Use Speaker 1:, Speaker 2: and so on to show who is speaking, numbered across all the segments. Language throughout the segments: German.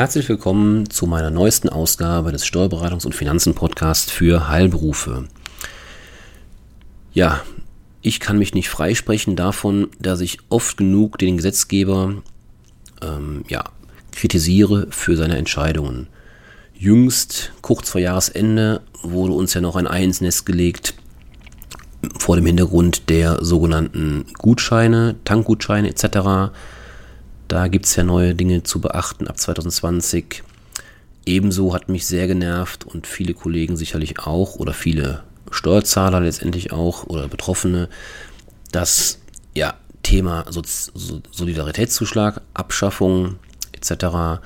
Speaker 1: Herzlich willkommen zu meiner neuesten Ausgabe des Steuerberatungs- und Finanzen-Podcasts für Heilberufe. Ja, ich kann mich nicht freisprechen davon, dass ich oft genug den Gesetzgeber ähm, ja, kritisiere für seine Entscheidungen. Jüngst, kurz vor Jahresende, wurde uns ja noch ein Ei ins Nest gelegt vor dem Hintergrund der sogenannten Gutscheine, Tankgutscheine etc da gibt es ja neue Dinge zu beachten ab 2020. Ebenso hat mich sehr genervt und viele Kollegen sicherlich auch oder viele Steuerzahler letztendlich auch oder Betroffene, das ja, Thema so Solidaritätszuschlag, Abschaffung etc.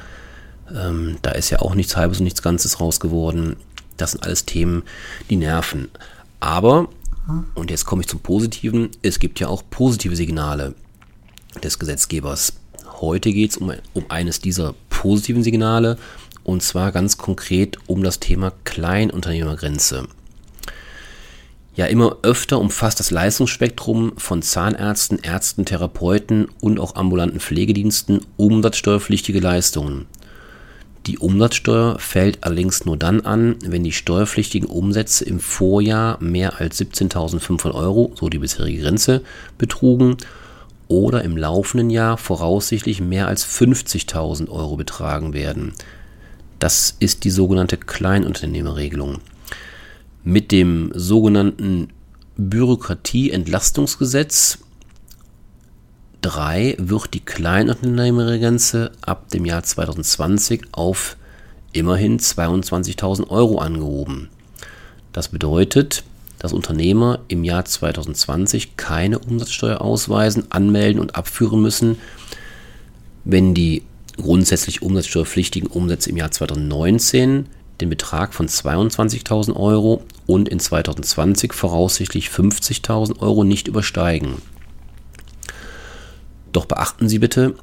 Speaker 1: Ähm, da ist ja auch nichts Halbes und nichts Ganzes raus geworden. Das sind alles Themen, die nerven. Aber, und jetzt komme ich zum Positiven, es gibt ja auch positive Signale des Gesetzgebers. Heute geht es um, um eines dieser positiven Signale und zwar ganz konkret um das Thema Kleinunternehmergrenze. Ja, immer öfter umfasst das Leistungsspektrum von Zahnärzten, Ärzten, Therapeuten und auch ambulanten Pflegediensten umsatzsteuerpflichtige Leistungen. Die Umsatzsteuer fällt allerdings nur dann an, wenn die steuerpflichtigen Umsätze im Vorjahr mehr als 17.500 Euro, so die bisherige Grenze, betrugen oder im laufenden Jahr voraussichtlich mehr als 50.000 Euro betragen werden. Das ist die sogenannte Kleinunternehmerregelung. Mit dem sogenannten Bürokratieentlastungsgesetz 3 wird die Kleinunternehmergrenze ab dem Jahr 2020 auf immerhin 22.000 Euro angehoben. Das bedeutet, dass Unternehmer im Jahr 2020 keine Umsatzsteuer ausweisen, anmelden und abführen müssen, wenn die grundsätzlich umsatzsteuerpflichtigen Umsätze im Jahr 2019 den Betrag von 22.000 Euro und in 2020 voraussichtlich 50.000 Euro nicht übersteigen. Doch beachten Sie bitte,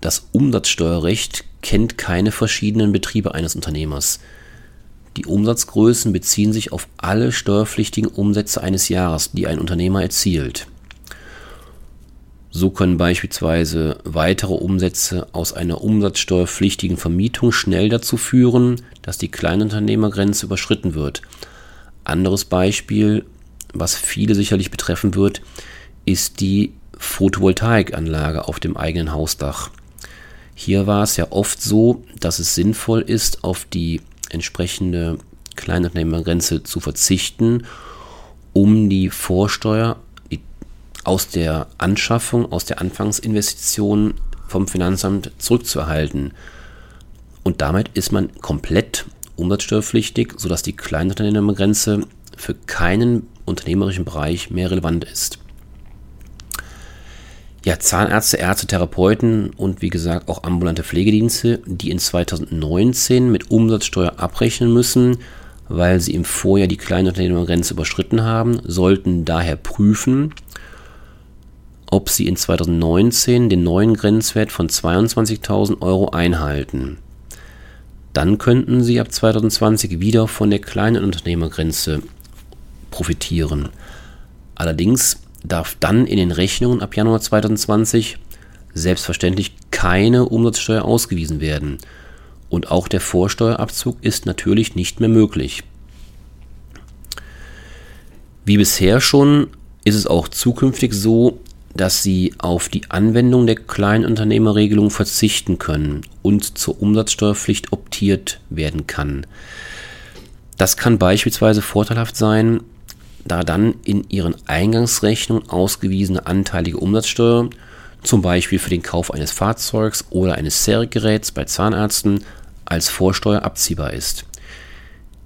Speaker 1: das Umsatzsteuerrecht kennt keine verschiedenen Betriebe eines Unternehmers. Die Umsatzgrößen beziehen sich auf alle steuerpflichtigen Umsätze eines Jahres, die ein Unternehmer erzielt. So können beispielsweise weitere Umsätze aus einer umsatzsteuerpflichtigen Vermietung schnell dazu führen, dass die Kleinunternehmergrenze überschritten wird. Anderes Beispiel, was viele sicherlich betreffen wird, ist die Photovoltaikanlage auf dem eigenen Hausdach. Hier war es ja oft so, dass es sinnvoll ist, auf die entsprechende Kleinunternehmergrenze zu verzichten, um die Vorsteuer aus der Anschaffung, aus der Anfangsinvestition vom Finanzamt zurückzuerhalten. Und damit ist man komplett umsatzsteuerpflichtig, sodass die Kleinunternehmergrenze für keinen unternehmerischen Bereich mehr relevant ist ja, Zahnärzte, Ärzte, Therapeuten und wie gesagt auch ambulante Pflegedienste, die in 2019 mit Umsatzsteuer abrechnen müssen, weil sie im Vorjahr die Kleinunternehmergrenze überschritten haben, sollten daher prüfen, ob sie in 2019 den neuen Grenzwert von 22.000 Euro einhalten. Dann könnten sie ab 2020 wieder von der Kleinunternehmergrenze profitieren. Allerdings darf dann in den Rechnungen ab Januar 2020 selbstverständlich keine Umsatzsteuer ausgewiesen werden. Und auch der Vorsteuerabzug ist natürlich nicht mehr möglich. Wie bisher schon ist es auch zukünftig so, dass Sie auf die Anwendung der Kleinunternehmerregelung verzichten können und zur Umsatzsteuerpflicht optiert werden kann. Das kann beispielsweise vorteilhaft sein, da dann in ihren Eingangsrechnungen ausgewiesene anteilige Umsatzsteuer, zum Beispiel für den Kauf eines Fahrzeugs oder eines Sergeräts bei Zahnärzten, als Vorsteuer abziehbar ist.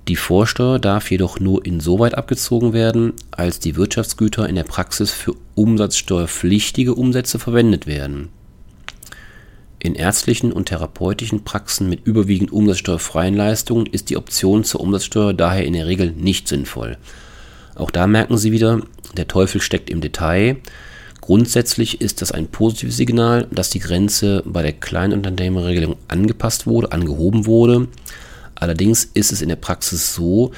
Speaker 1: Die Vorsteuer darf jedoch nur insoweit abgezogen werden, als die Wirtschaftsgüter in der Praxis für umsatzsteuerpflichtige Umsätze verwendet werden. In ärztlichen und therapeutischen Praxen mit überwiegend umsatzsteuerfreien Leistungen ist die Option zur Umsatzsteuer daher in der Regel nicht sinnvoll. Auch da merken Sie wieder, der Teufel steckt im Detail. Grundsätzlich ist das ein positives Signal, dass die Grenze bei der Kleinunternehmerregelung angepasst wurde, angehoben wurde. Allerdings ist es in der Praxis so,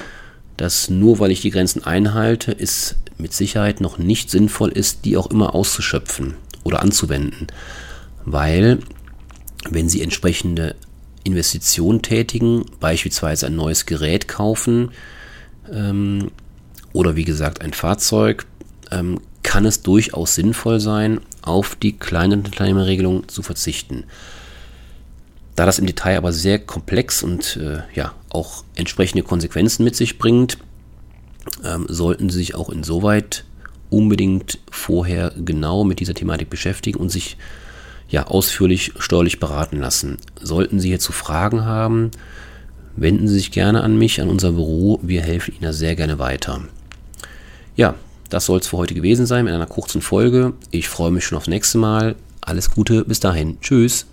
Speaker 1: dass nur weil ich die Grenzen einhalte, es mit Sicherheit noch nicht sinnvoll ist, die auch immer auszuschöpfen oder anzuwenden. Weil, wenn Sie entsprechende Investition tätigen, beispielsweise ein neues Gerät kaufen ähm, oder wie gesagt ein Fahrzeug, ähm, kann es durchaus sinnvoll sein, auf die Kleinunternehmerregelung zu verzichten. Da das im Detail aber sehr komplex und äh, ja auch entsprechende Konsequenzen mit sich bringt, ähm, sollten Sie sich auch insoweit unbedingt vorher genau mit dieser Thematik beschäftigen und sich ja ausführlich steuerlich beraten lassen. Sollten Sie hierzu Fragen haben, wenden Sie sich gerne an mich, an unser Büro. Wir helfen Ihnen da sehr gerne weiter. Ja, das soll es für heute gewesen sein mit einer kurzen Folge. Ich freue mich schon aufs nächste Mal. Alles Gute, bis dahin. Tschüss.